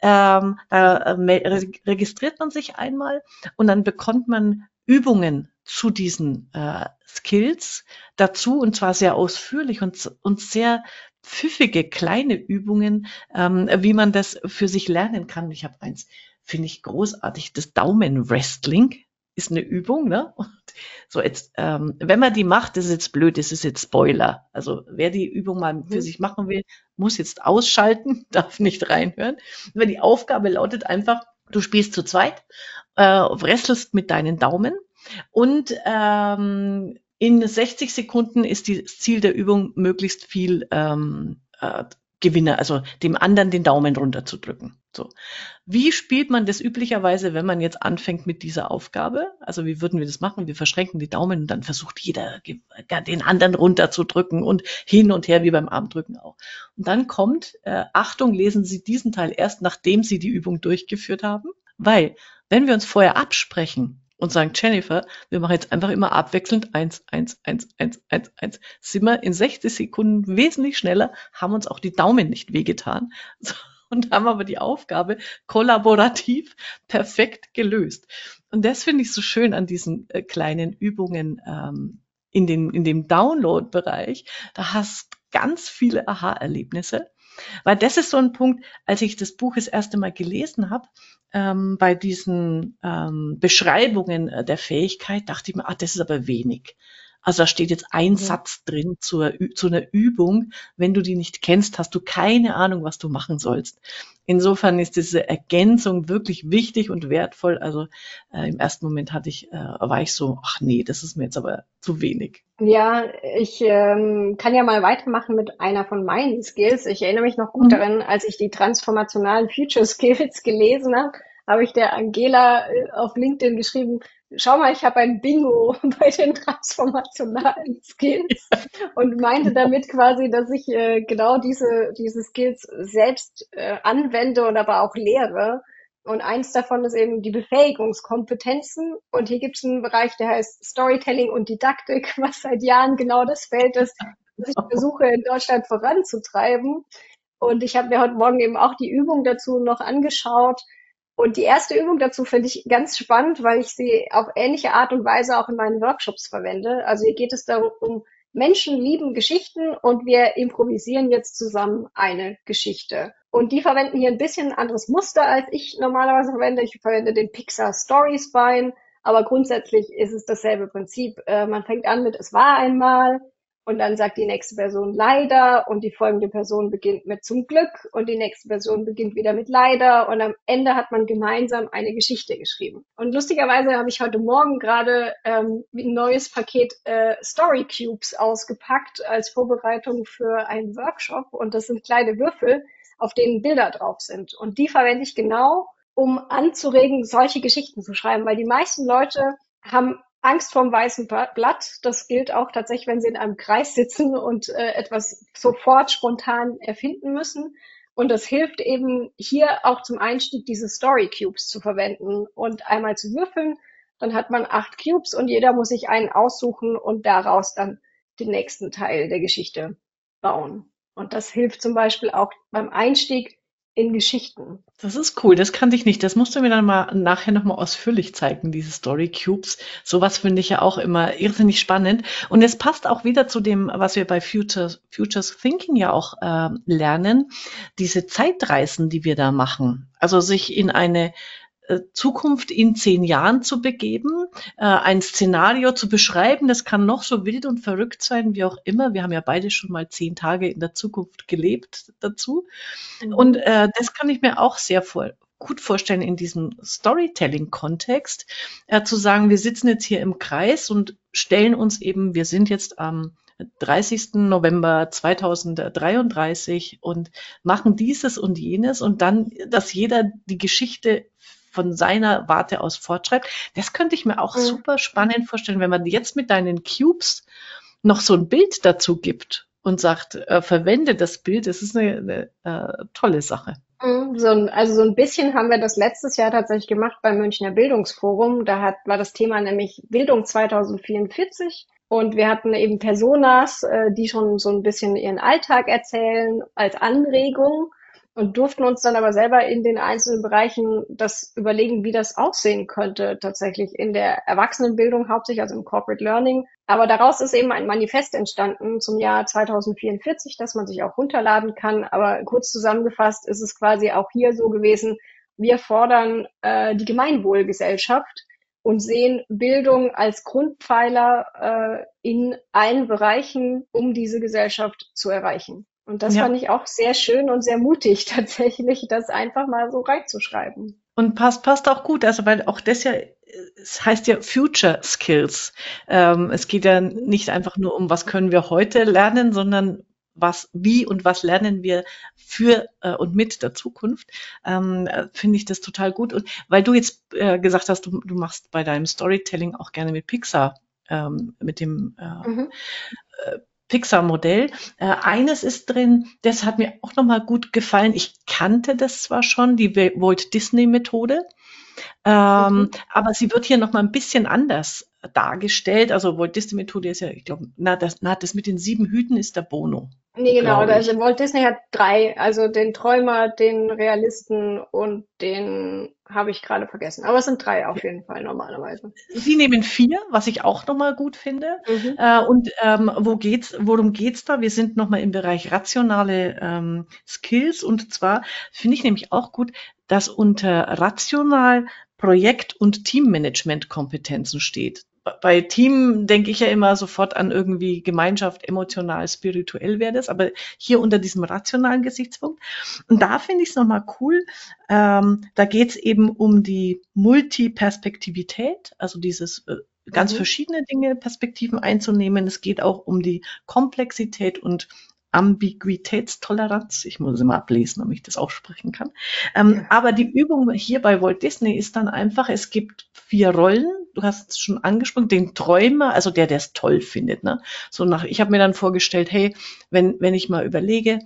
Ähm, da äh, registriert man sich einmal und dann bekommt man Übungen zu diesen äh, Skills dazu und zwar sehr ausführlich und, und sehr pfiffige kleine Übungen, ähm, wie man das für sich lernen kann. Ich habe eins, finde ich großartig, das Daumenwrestling ist eine Übung, ne? Und so jetzt, ähm, wenn man die macht, das ist jetzt blöd, das ist jetzt Spoiler. Also wer die Übung mal für mhm. sich machen will, muss jetzt ausschalten, darf nicht reinhören. Aber die Aufgabe lautet einfach, du spielst zu zweit, äh, wrestelst mit deinen Daumen und ähm, in 60 Sekunden ist das Ziel der Übung, möglichst viel ähm, äh, Gewinner, also dem anderen den Daumen runterzudrücken. So. Wie spielt man das üblicherweise, wenn man jetzt anfängt mit dieser Aufgabe? Also wie würden wir das machen? Wir verschränken die Daumen und dann versucht jeder den anderen runterzudrücken und hin und her wie beim Armdrücken auch. Und dann kommt, äh, Achtung, lesen Sie diesen Teil erst, nachdem Sie die Übung durchgeführt haben, weil wenn wir uns vorher absprechen, und sagen, Jennifer, wir machen jetzt einfach immer abwechselnd eins, eins, eins, eins, eins, eins. Sind wir in 60 Sekunden wesentlich schneller, haben uns auch die Daumen nicht wehgetan und haben aber die Aufgabe kollaborativ perfekt gelöst. Und das finde ich so schön an diesen äh, kleinen Übungen ähm, in, den, in dem Download-Bereich. Da hast ganz viele Aha-Erlebnisse. Weil das ist so ein Punkt, als ich das Buch das erste Mal gelesen habe, ähm, bei diesen ähm, Beschreibungen äh, der Fähigkeit dachte ich mir, ah, das ist aber wenig. Also da steht jetzt ein mhm. Satz drin zur, zu einer Übung. Wenn du die nicht kennst, hast du keine Ahnung, was du machen sollst. Insofern ist diese Ergänzung wirklich wichtig und wertvoll. Also äh, im ersten Moment hatte ich, äh, war ich so, ach nee, das ist mir jetzt aber zu wenig. Ja, ich ähm, kann ja mal weitermachen mit einer von meinen Skills. Ich erinnere mich noch gut mhm. daran, als ich die transformationalen Future Skills gelesen habe, habe ich der Angela äh, auf LinkedIn geschrieben, schau mal, ich habe ein Bingo bei den transformationalen Skills und meinte damit quasi, dass ich äh, genau diese, diese Skills selbst äh, anwende und aber auch lehre. Und eins davon ist eben die Befähigungskompetenzen. Und hier gibt es einen Bereich, der heißt Storytelling und Didaktik, was seit Jahren genau das Feld ist, das ich versuche in Deutschland voranzutreiben. Und ich habe mir heute Morgen eben auch die Übung dazu noch angeschaut. Und die erste Übung dazu finde ich ganz spannend, weil ich sie auf ähnliche Art und Weise auch in meinen Workshops verwende. Also hier geht es darum, um Menschen lieben Geschichten und wir improvisieren jetzt zusammen eine Geschichte. Und die verwenden hier ein bisschen ein anderes Muster, als ich normalerweise verwende. Ich verwende den Pixar Story Spine, aber grundsätzlich ist es dasselbe Prinzip. Äh, man fängt an mit Es war einmal, und dann sagt die nächste Person leider und die folgende Person beginnt mit zum Glück und die nächste Person beginnt wieder mit leider und am Ende hat man gemeinsam eine Geschichte geschrieben. Und lustigerweise habe ich heute Morgen gerade ähm, ein neues Paket äh, Story Cubes ausgepackt als Vorbereitung für einen Workshop und das sind kleine Würfel, auf denen Bilder drauf sind. Und die verwende ich genau, um anzuregen, solche Geschichten zu schreiben, weil die meisten Leute haben Angst vorm weißen Blatt. Das gilt auch tatsächlich, wenn Sie in einem Kreis sitzen und äh, etwas sofort spontan erfinden müssen. Und das hilft eben hier auch zum Einstieg, diese Story Cubes zu verwenden und einmal zu würfeln. Dann hat man acht Cubes und jeder muss sich einen aussuchen und daraus dann den nächsten Teil der Geschichte bauen. Und das hilft zum Beispiel auch beim Einstieg in Geschichten. Das ist cool, das kannte ich nicht. Das musst du mir dann mal nachher nochmal ausführlich zeigen, diese Story Cubes. Sowas finde ich ja auch immer irrsinnig spannend. Und es passt auch wieder zu dem, was wir bei Futures, Futures Thinking ja auch äh, lernen, diese Zeitreisen, die wir da machen. Also sich in eine Zukunft in zehn Jahren zu begeben, äh, ein Szenario zu beschreiben. Das kann noch so wild und verrückt sein, wie auch immer. Wir haben ja beide schon mal zehn Tage in der Zukunft gelebt dazu. Mhm. Und äh, das kann ich mir auch sehr vor, gut vorstellen in diesem Storytelling-Kontext, äh, zu sagen, wir sitzen jetzt hier im Kreis und stellen uns eben, wir sind jetzt am 30. November 2033 und machen dieses und jenes und dann, dass jeder die Geschichte von seiner Warte aus fortschreibt. Das könnte ich mir auch mhm. super spannend vorstellen, wenn man jetzt mit deinen Cubes noch so ein Bild dazu gibt und sagt, äh, verwende das Bild. Das ist eine, eine äh, tolle Sache. Mhm, so ein, also so ein bisschen haben wir das letztes Jahr tatsächlich gemacht beim Münchner Bildungsforum. Da hat, war das Thema nämlich Bildung 2044. Und wir hatten eben Personas, äh, die schon so ein bisschen ihren Alltag erzählen als Anregung und durften uns dann aber selber in den einzelnen Bereichen das überlegen, wie das aussehen könnte, tatsächlich in der Erwachsenenbildung hauptsächlich, also im Corporate Learning. Aber daraus ist eben ein Manifest entstanden zum Jahr 2044, das man sich auch runterladen kann. Aber kurz zusammengefasst ist es quasi auch hier so gewesen, wir fordern äh, die Gemeinwohlgesellschaft und sehen Bildung als Grundpfeiler äh, in allen Bereichen, um diese Gesellschaft zu erreichen. Und das ja. fand ich auch sehr schön und sehr mutig tatsächlich, das einfach mal so reinzuschreiben. Und passt, passt auch gut, also weil auch das ja, es heißt ja Future Skills. Ähm, es geht ja nicht einfach nur um, was können wir heute lernen, sondern was, wie und was lernen wir für äh, und mit der Zukunft, ähm, äh, finde ich das total gut. Und weil du jetzt äh, gesagt hast, du, du machst bei deinem Storytelling auch gerne mit Pixar, ähm, mit dem äh, mhm. Pixar-Modell. Äh, eines ist drin, das hat mir auch nochmal gut gefallen. Ich kannte das zwar schon, die Walt Disney-Methode, ähm, mhm. aber sie wird hier nochmal ein bisschen anders dargestellt. Also Walt Disney-Methode ist ja, ich glaube, na das, na, das mit den sieben Hüten ist der Bono. Nee, genau. Also Walt Disney hat drei, also den Träumer, den Realisten und den habe ich gerade vergessen. Aber es sind drei auf jeden Fall normalerweise. Sie nehmen vier, was ich auch nochmal gut finde. Mhm. Äh, und ähm, wo geht's, worum geht's da? Wir sind nochmal im Bereich rationale ähm, Skills. Und zwar finde ich nämlich auch gut, dass unter rational Projekt- und Teammanagement-Kompetenzen steht bei Team denke ich ja immer sofort an irgendwie Gemeinschaft, emotional, spirituell wäre das, aber hier unter diesem rationalen Gesichtspunkt. Und da finde ich es nochmal cool. Ähm, da geht es eben um die Multiperspektivität, also dieses äh, ganz mhm. verschiedene Dinge, Perspektiven einzunehmen. Es geht auch um die Komplexität und Ambiguitätstoleranz. Ich muss immer ablesen, ob ich das aussprechen kann. Ähm, ja. Aber die Übung hier bei Walt Disney ist dann einfach, es gibt vier Rollen. Du hast es schon angesprochen, den Träumer, also der, der es toll findet. Ne? So nach, ich habe mir dann vorgestellt, hey, wenn, wenn ich mal überlege,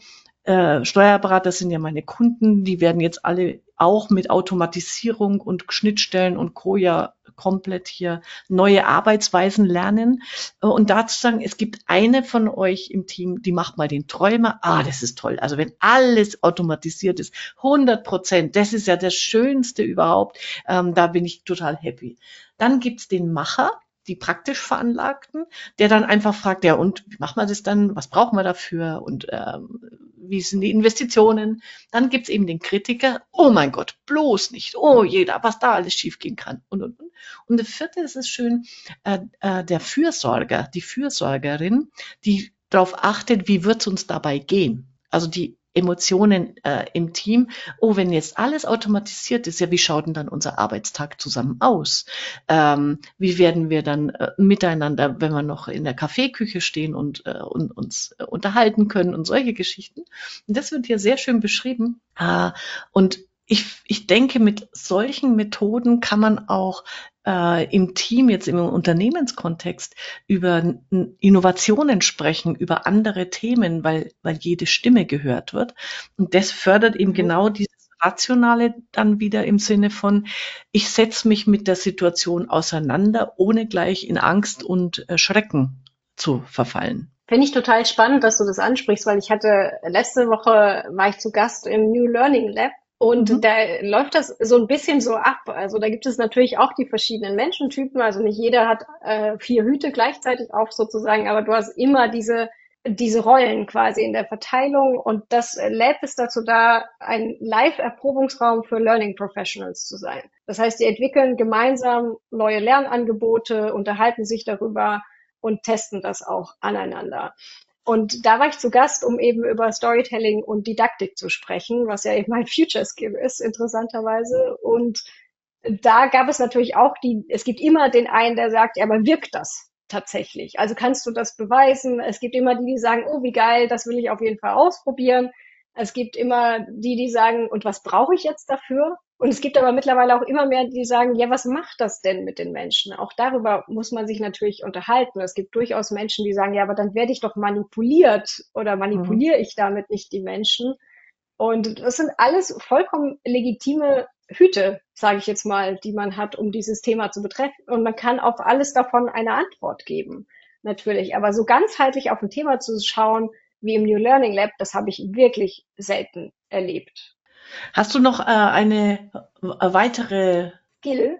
äh, Steuerberater sind ja meine Kunden, die werden jetzt alle auch mit Automatisierung und Schnittstellen und Co. ja komplett hier neue Arbeitsweisen lernen. Äh, und dazu sagen, es gibt eine von euch im Team, die macht mal den Träumer. Ah, das ist toll. Also wenn alles automatisiert ist, 100 Prozent, das ist ja das Schönste überhaupt. Ähm, da bin ich total happy. Dann gibt's den Macher die praktisch Veranlagten, der dann einfach fragt, ja, und wie machen wir das dann? Was brauchen wir dafür? Und ähm, wie sind die Investitionen? Dann gibt's eben den Kritiker, oh mein Gott, bloß nicht, oh jeder, was da alles schiefgehen kann. Und, und, und. und der vierte, ist schön, äh, äh, der Fürsorger, die Fürsorgerin, die darauf achtet, wie wird's uns dabei gehen. Also die Emotionen äh, im Team. Oh, wenn jetzt alles automatisiert ist, ja, wie schaut denn dann unser Arbeitstag zusammen aus? Ähm, wie werden wir dann äh, miteinander, wenn wir noch in der Kaffeeküche stehen und, äh, und uns äh, unterhalten können und solche Geschichten? Und das wird hier sehr schön beschrieben. Äh, und ich, ich denke, mit solchen Methoden kann man auch äh, im Team, jetzt im Unternehmenskontext, über Innovationen sprechen, über andere Themen, weil, weil jede Stimme gehört wird. Und das fördert eben mhm. genau dieses Rationale dann wieder im Sinne von, ich setze mich mit der Situation auseinander, ohne gleich in Angst und äh, Schrecken zu verfallen. Finde ich total spannend, dass du das ansprichst, weil ich hatte letzte Woche war ich zu Gast im New Learning Lab und mhm. da läuft das so ein bisschen so ab. Also da gibt es natürlich auch die verschiedenen Menschentypen. Also nicht jeder hat äh, vier Hüte gleichzeitig auf sozusagen, aber du hast immer diese diese Rollen quasi in der Verteilung und das Lab ist dazu da, ein Live-Erprobungsraum für Learning Professionals zu sein. Das heißt, sie entwickeln gemeinsam neue Lernangebote, unterhalten sich darüber und testen das auch aneinander. Und da war ich zu Gast, um eben über Storytelling und Didaktik zu sprechen, was ja eben mein Future Skill ist, interessanterweise. Und da gab es natürlich auch die, es gibt immer den einen, der sagt, ja, aber wirkt das tatsächlich? Also kannst du das beweisen? Es gibt immer die, die sagen, oh, wie geil, das will ich auf jeden Fall ausprobieren. Es gibt immer die, die sagen, und was brauche ich jetzt dafür? Und es gibt aber mittlerweile auch immer mehr, die sagen, ja, was macht das denn mit den Menschen? Auch darüber muss man sich natürlich unterhalten. Es gibt durchaus Menschen, die sagen, ja, aber dann werde ich doch manipuliert oder manipuliere mhm. ich damit nicht die Menschen? Und das sind alles vollkommen legitime Hüte, sage ich jetzt mal, die man hat, um dieses Thema zu betreffen. Und man kann auf alles davon eine Antwort geben, natürlich. Aber so ganzheitlich auf ein Thema zu schauen, wie im New Learning Lab, das habe ich wirklich selten erlebt. Hast du noch äh, eine äh, weitere Skill?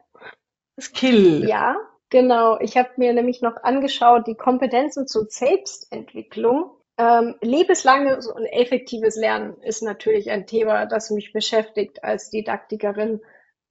Skill. Ja, genau. Ich habe mir nämlich noch angeschaut, die Kompetenzen zur Selbstentwicklung. Ähm, lebenslanges und effektives Lernen ist natürlich ein Thema, das mich beschäftigt als Didaktikerin.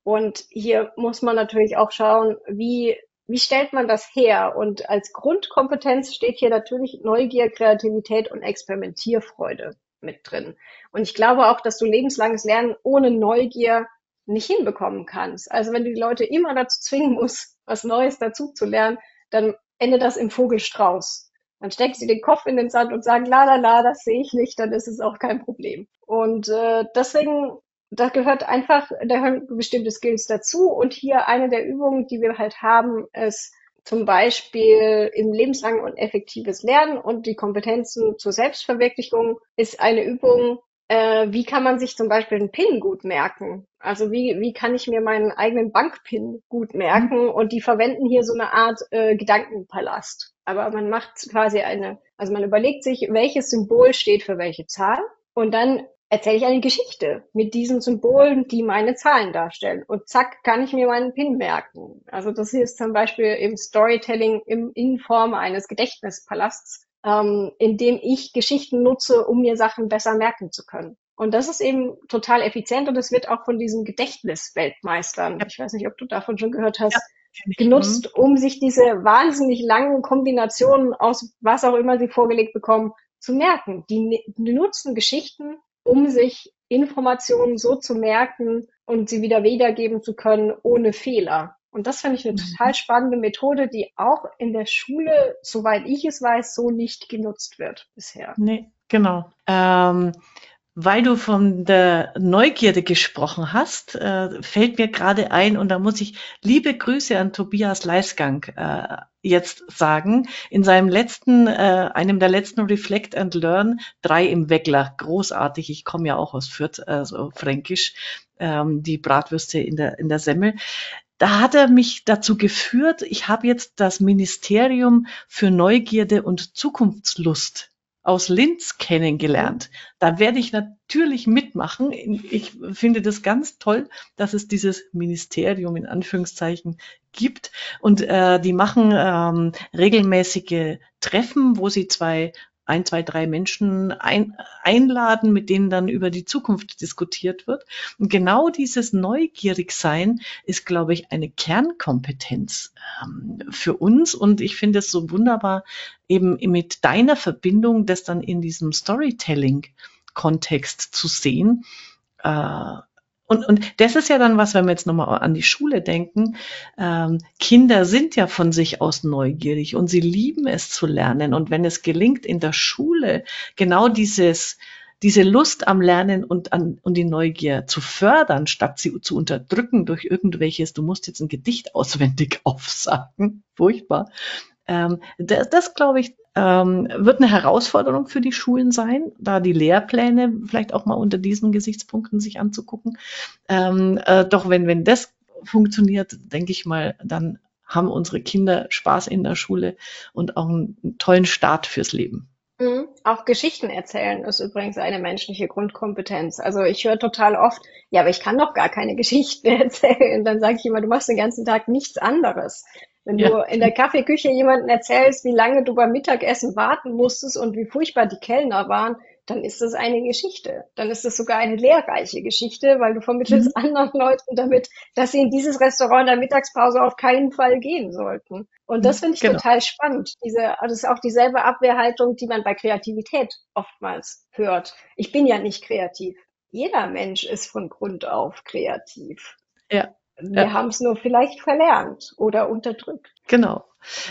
Und hier muss man natürlich auch schauen, wie wie stellt man das her? Und als Grundkompetenz steht hier natürlich Neugier, Kreativität und Experimentierfreude mit drin. Und ich glaube auch, dass du lebenslanges Lernen ohne Neugier nicht hinbekommen kannst. Also wenn du die Leute immer dazu zwingen musst, was Neues dazu zu lernen, dann endet das im Vogelstrauß. Dann stecken sie den Kopf in den Sand und sagen, la la la, das sehe ich nicht, dann ist es auch kein Problem. Und äh, deswegen da gehört einfach, da gehören bestimmte Skills dazu. Und hier eine der Übungen, die wir halt haben, ist zum Beispiel im lebenslangen und effektives Lernen und die Kompetenzen zur Selbstverwirklichung ist eine Übung, äh, wie kann man sich zum Beispiel einen PIN gut merken? Also wie, wie kann ich mir meinen eigenen Bankpin gut merken? Und die verwenden hier so eine Art äh, Gedankenpalast. Aber man macht quasi eine, also man überlegt sich, welches Symbol steht für welche Zahl. Und dann erzähle ich eine Geschichte mit diesen Symbolen, die meine Zahlen darstellen. Und zack, kann ich mir meinen PIN merken. Also das hier ist zum Beispiel im Storytelling im, in Form eines Gedächtnispalasts, ähm, in dem ich Geschichten nutze, um mir Sachen besser merken zu können. Und das ist eben total effizient und es wird auch von diesen Gedächtnisweltmeistern, ich weiß nicht, ob du davon schon gehört hast, ja. genutzt, mhm. um sich diese wahnsinnig langen Kombinationen aus was auch immer sie vorgelegt bekommen, zu merken. Die, die nutzen Geschichten, um sich Informationen so zu merken und sie wieder wiedergeben zu können ohne Fehler. Und das finde ich eine mhm. total spannende Methode, die auch in der Schule, soweit ich es weiß, so nicht genutzt wird bisher. Nee, genau. Ähm, weil du von der Neugierde gesprochen hast, äh, fällt mir gerade ein, und da muss ich liebe Grüße an Tobias Leisgang äh, jetzt sagen. In seinem letzten, äh, einem der letzten Reflect and Learn, drei im Weckler, großartig. Ich komme ja auch aus Fürth, also fränkisch, ähm, die Bratwürste in der, in der Semmel. Da hat er mich dazu geführt, ich habe jetzt das Ministerium für Neugierde und Zukunftslust aus Linz kennengelernt. Da werde ich natürlich mitmachen. Ich finde das ganz toll, dass es dieses Ministerium in Anführungszeichen gibt. Und äh, die machen ähm, regelmäßige Treffen, wo sie zwei ein, zwei, drei Menschen ein, einladen, mit denen dann über die Zukunft diskutiert wird. Und genau dieses Neugierigsein ist, glaube ich, eine Kernkompetenz ähm, für uns. Und ich finde es so wunderbar, eben mit deiner Verbindung, das dann in diesem Storytelling-Kontext zu sehen. Äh, und, und das ist ja dann was, wenn wir jetzt nochmal an die Schule denken. Ähm, Kinder sind ja von sich aus neugierig und sie lieben es zu lernen. Und wenn es gelingt, in der Schule genau dieses, diese Lust am Lernen und an und die Neugier zu fördern, statt sie zu unterdrücken durch irgendwelches, du musst jetzt ein Gedicht auswendig aufsagen, furchtbar. Ähm, das, das glaube ich, ähm, wird eine Herausforderung für die Schulen sein, da die Lehrpläne vielleicht auch mal unter diesen Gesichtspunkten sich anzugucken. Ähm, äh, doch wenn, wenn das funktioniert, denke ich mal, dann haben unsere Kinder Spaß in der Schule und auch einen tollen Start fürs Leben. Mhm. Auch Geschichten erzählen ist übrigens eine menschliche Grundkompetenz. Also ich höre total oft, ja, aber ich kann doch gar keine Geschichten erzählen. Dann sage ich immer, du machst den ganzen Tag nichts anderes. Wenn ja. du in der Kaffeeküche jemanden erzählst, wie lange du beim Mittagessen warten musstest und wie furchtbar die Kellner waren, dann ist das eine Geschichte. Dann ist das sogar eine lehrreiche Geschichte, weil du vermittelst mhm. anderen Leuten damit, dass sie in dieses Restaurant in der Mittagspause auf keinen Fall gehen sollten. Und das finde ich genau. total spannend. Diese, das ist auch dieselbe Abwehrhaltung, die man bei Kreativität oftmals hört. Ich bin ja nicht kreativ. Jeder Mensch ist von Grund auf kreativ. Ja. Wir ja. haben es nur vielleicht verlernt oder unterdrückt. Genau.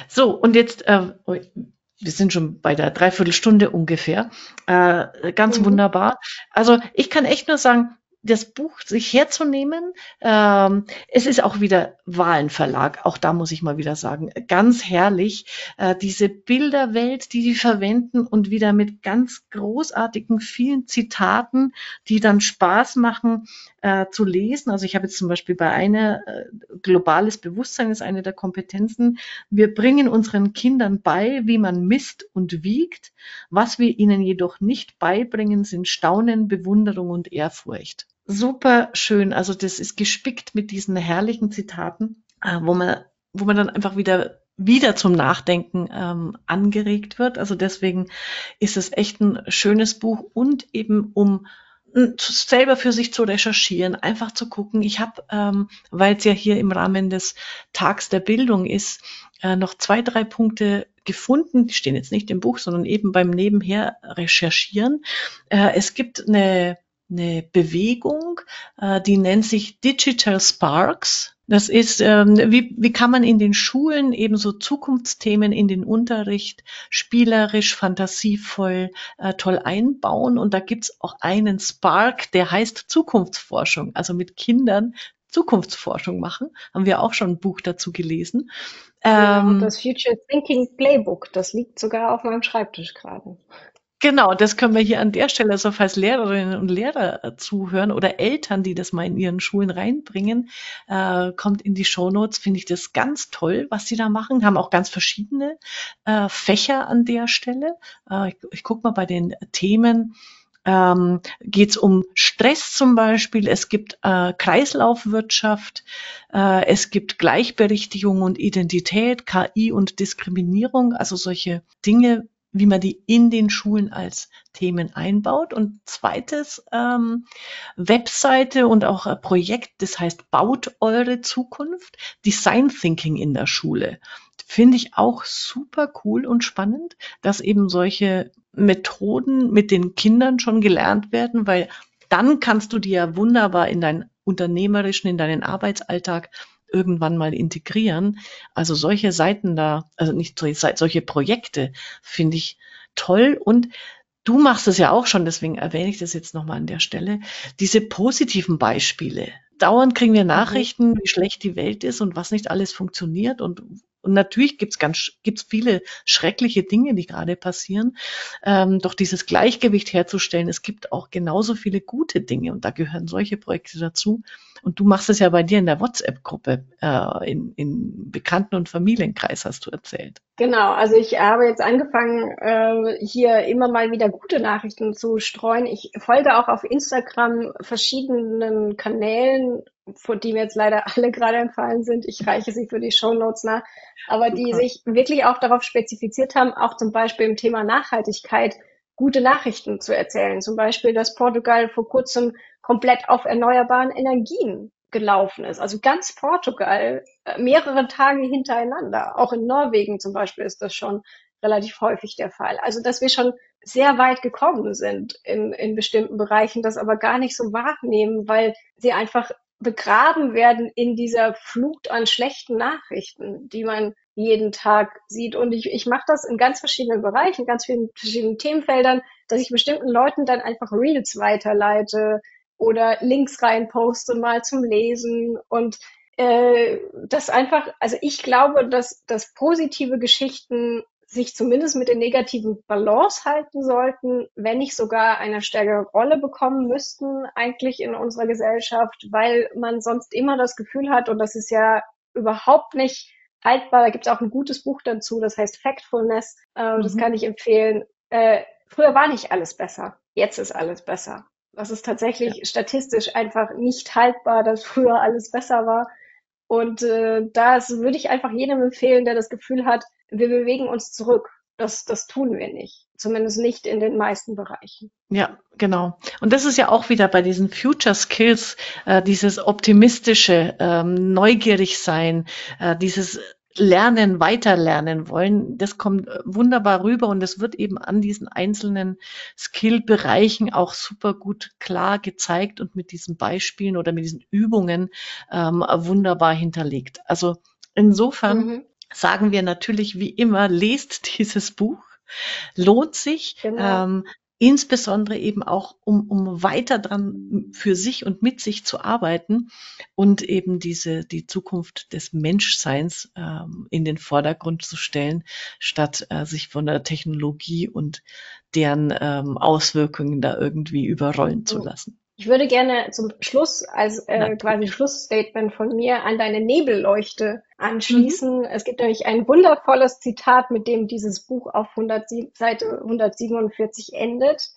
So, und jetzt, äh, wir sind schon bei der Dreiviertelstunde ungefähr. Äh, ganz mhm. wunderbar. Also ich kann echt nur sagen, das Buch sich herzunehmen. Ähm, es ist auch wieder Wahlenverlag, auch da muss ich mal wieder sagen, ganz herrlich. Äh, diese Bilderwelt, die die verwenden und wieder mit ganz großartigen vielen Zitaten, die dann Spaß machen äh, zu lesen. Also ich habe jetzt zum Beispiel bei einer, äh, globales Bewusstsein ist eine der Kompetenzen. Wir bringen unseren Kindern bei, wie man misst und wiegt. Was wir ihnen jedoch nicht beibringen, sind Staunen, Bewunderung und Ehrfurcht super schön. Also das ist gespickt mit diesen herrlichen Zitaten, äh, wo man, wo man dann einfach wieder wieder zum Nachdenken ähm, angeregt wird. Also deswegen ist es echt ein schönes Buch und eben um selber für sich zu recherchieren, einfach zu gucken. Ich habe, ähm, weil es ja hier im Rahmen des Tags der Bildung ist, äh, noch zwei, drei Punkte gefunden. Die stehen jetzt nicht im Buch, sondern eben beim Nebenher recherchieren. Äh, es gibt eine eine Bewegung, äh, die nennt sich Digital Sparks. Das ist, ähm, wie, wie kann man in den Schulen eben so Zukunftsthemen in den Unterricht spielerisch, fantasievoll, äh, toll einbauen. Und da gibt's auch einen Spark, der heißt Zukunftsforschung, also mit Kindern Zukunftsforschung machen. Haben wir auch schon ein Buch dazu gelesen. Ja, ähm, das Future Thinking Playbook, das liegt sogar auf meinem Schreibtisch gerade. Genau, das können wir hier an der Stelle, also falls Lehrerinnen und Lehrer zuhören oder Eltern, die das mal in ihren Schulen reinbringen, äh, kommt in die Shownotes, finde ich das ganz toll, was sie da machen. Haben auch ganz verschiedene äh, Fächer an der Stelle. Äh, ich, ich gucke mal bei den Themen. Ähm, geht es um Stress zum Beispiel, es gibt äh, Kreislaufwirtschaft, äh, es gibt Gleichberechtigung und Identität, KI und Diskriminierung, also solche Dinge wie man die in den Schulen als Themen einbaut. Und zweites, ähm, Webseite und auch ein Projekt, das heißt Baut eure Zukunft, Design Thinking in der Schule. Finde ich auch super cool und spannend, dass eben solche Methoden mit den Kindern schon gelernt werden, weil dann kannst du die ja wunderbar in deinen unternehmerischen, in deinen Arbeitsalltag irgendwann mal integrieren. Also solche Seiten da, also nicht solche, solche Projekte finde ich toll und Du machst es ja auch schon, deswegen erwähne ich das jetzt nochmal an der Stelle. Diese positiven Beispiele. Dauernd kriegen wir mhm. Nachrichten, wie schlecht die Welt ist und was nicht alles funktioniert und und natürlich gibt's ganz gibt's viele schreckliche Dinge, die gerade passieren. Ähm, doch dieses Gleichgewicht herzustellen, es gibt auch genauso viele gute Dinge und da gehören solche Projekte dazu. Und du machst es ja bei dir in der WhatsApp-Gruppe, äh, in, in Bekannten- und Familienkreis, hast du erzählt. Genau, also ich habe jetzt angefangen, äh, hier immer mal wieder gute Nachrichten zu streuen. Ich folge auch auf Instagram verschiedenen Kanälen, von die mir jetzt leider alle gerade entfallen sind. Ich reiche sie für die Show Notes nach, aber die sich wirklich auch darauf spezifiziert haben, auch zum Beispiel im Thema Nachhaltigkeit gute Nachrichten zu erzählen. Zum Beispiel, dass Portugal vor kurzem komplett auf erneuerbaren Energien gelaufen ist. Also ganz Portugal äh, mehrere Tage hintereinander. Auch in Norwegen zum Beispiel ist das schon relativ häufig der Fall. Also dass wir schon sehr weit gekommen sind in, in bestimmten Bereichen, das aber gar nicht so wahrnehmen, weil sie einfach begraben werden in dieser Flut an schlechten Nachrichten, die man jeden Tag sieht. Und ich, ich mache das in ganz verschiedenen Bereichen, ganz vielen verschiedenen Themenfeldern, dass ich bestimmten Leuten dann einfach Reels weiterleite oder Links rein poste mal zum Lesen und äh, das einfach, also ich glaube, dass, dass positive Geschichten sich zumindest mit den negativen Balance halten sollten, wenn nicht sogar eine stärkere Rolle bekommen müssten eigentlich in unserer Gesellschaft, weil man sonst immer das Gefühl hat, und das ist ja überhaupt nicht haltbar, da gibt es auch ein gutes Buch dazu, das heißt Factfulness, äh, mhm. das kann ich empfehlen. Äh, früher war nicht alles besser, jetzt ist alles besser. Das ist tatsächlich ja. statistisch einfach nicht haltbar, dass früher alles besser war. Und äh, das würde ich einfach jedem empfehlen, der das Gefühl hat, wir bewegen uns zurück. Das, das tun wir nicht. Zumindest nicht in den meisten Bereichen. Ja, genau. Und das ist ja auch wieder bei diesen Future Skills, äh, dieses optimistische, ähm, neugierig sein, äh, dieses lernen, weiterlernen wollen, das kommt äh, wunderbar rüber und es wird eben an diesen einzelnen Skill-Bereichen auch super gut klar gezeigt und mit diesen Beispielen oder mit diesen Übungen ähm, wunderbar hinterlegt. Also insofern mhm. sagen wir natürlich wie immer, lest dieses Buch lohnt sich. Genau. Ähm, insbesondere eben auch, um, um weiter dran für sich und mit sich zu arbeiten und eben diese, die Zukunft des Menschseins ähm, in den Vordergrund zu stellen, statt äh, sich von der Technologie und deren ähm, Auswirkungen da irgendwie überrollen zu lassen. Ich würde gerne zum Schluss als äh, quasi Schlussstatement von mir an deine Nebelleuchte anschließen. Mhm. Es gibt nämlich ein wundervolles Zitat, mit dem dieses Buch auf 107, Seite 147 endet.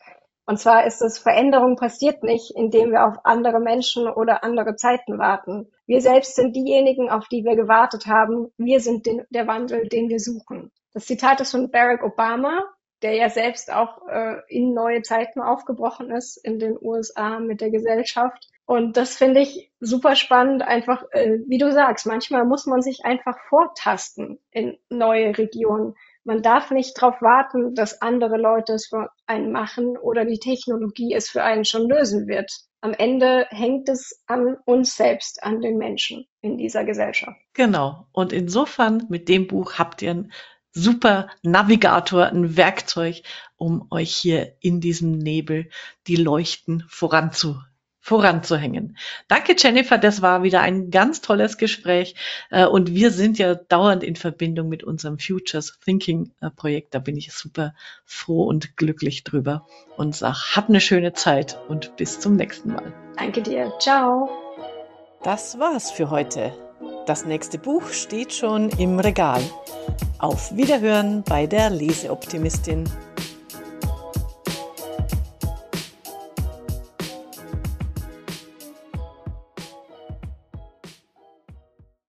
Und zwar ist es, Veränderung passiert nicht, indem wir auf andere Menschen oder andere Zeiten warten. Wir selbst sind diejenigen, auf die wir gewartet haben. Wir sind den, der Wandel, den wir suchen. Das Zitat ist von Barack Obama der ja selbst auch äh, in neue Zeiten aufgebrochen ist in den USA mit der Gesellschaft. Und das finde ich super spannend, einfach, äh, wie du sagst, manchmal muss man sich einfach vortasten in neue Regionen. Man darf nicht darauf warten, dass andere Leute es für einen machen oder die Technologie es für einen schon lösen wird. Am Ende hängt es an uns selbst, an den Menschen in dieser Gesellschaft. Genau. Und insofern mit dem Buch habt ihr super Navigator, ein Werkzeug, um euch hier in diesem Nebel die Leuchten voranzu, voranzuhängen. Danke, Jennifer. Das war wieder ein ganz tolles Gespräch. Äh, und wir sind ja dauernd in Verbindung mit unserem Futures Thinking äh, Projekt. Da bin ich super froh und glücklich drüber und sag, hab eine schöne Zeit und bis zum nächsten Mal. Danke dir. Ciao. Das war's für heute. Das nächste Buch steht schon im Regal. Auf Wiederhören bei der Leseoptimistin.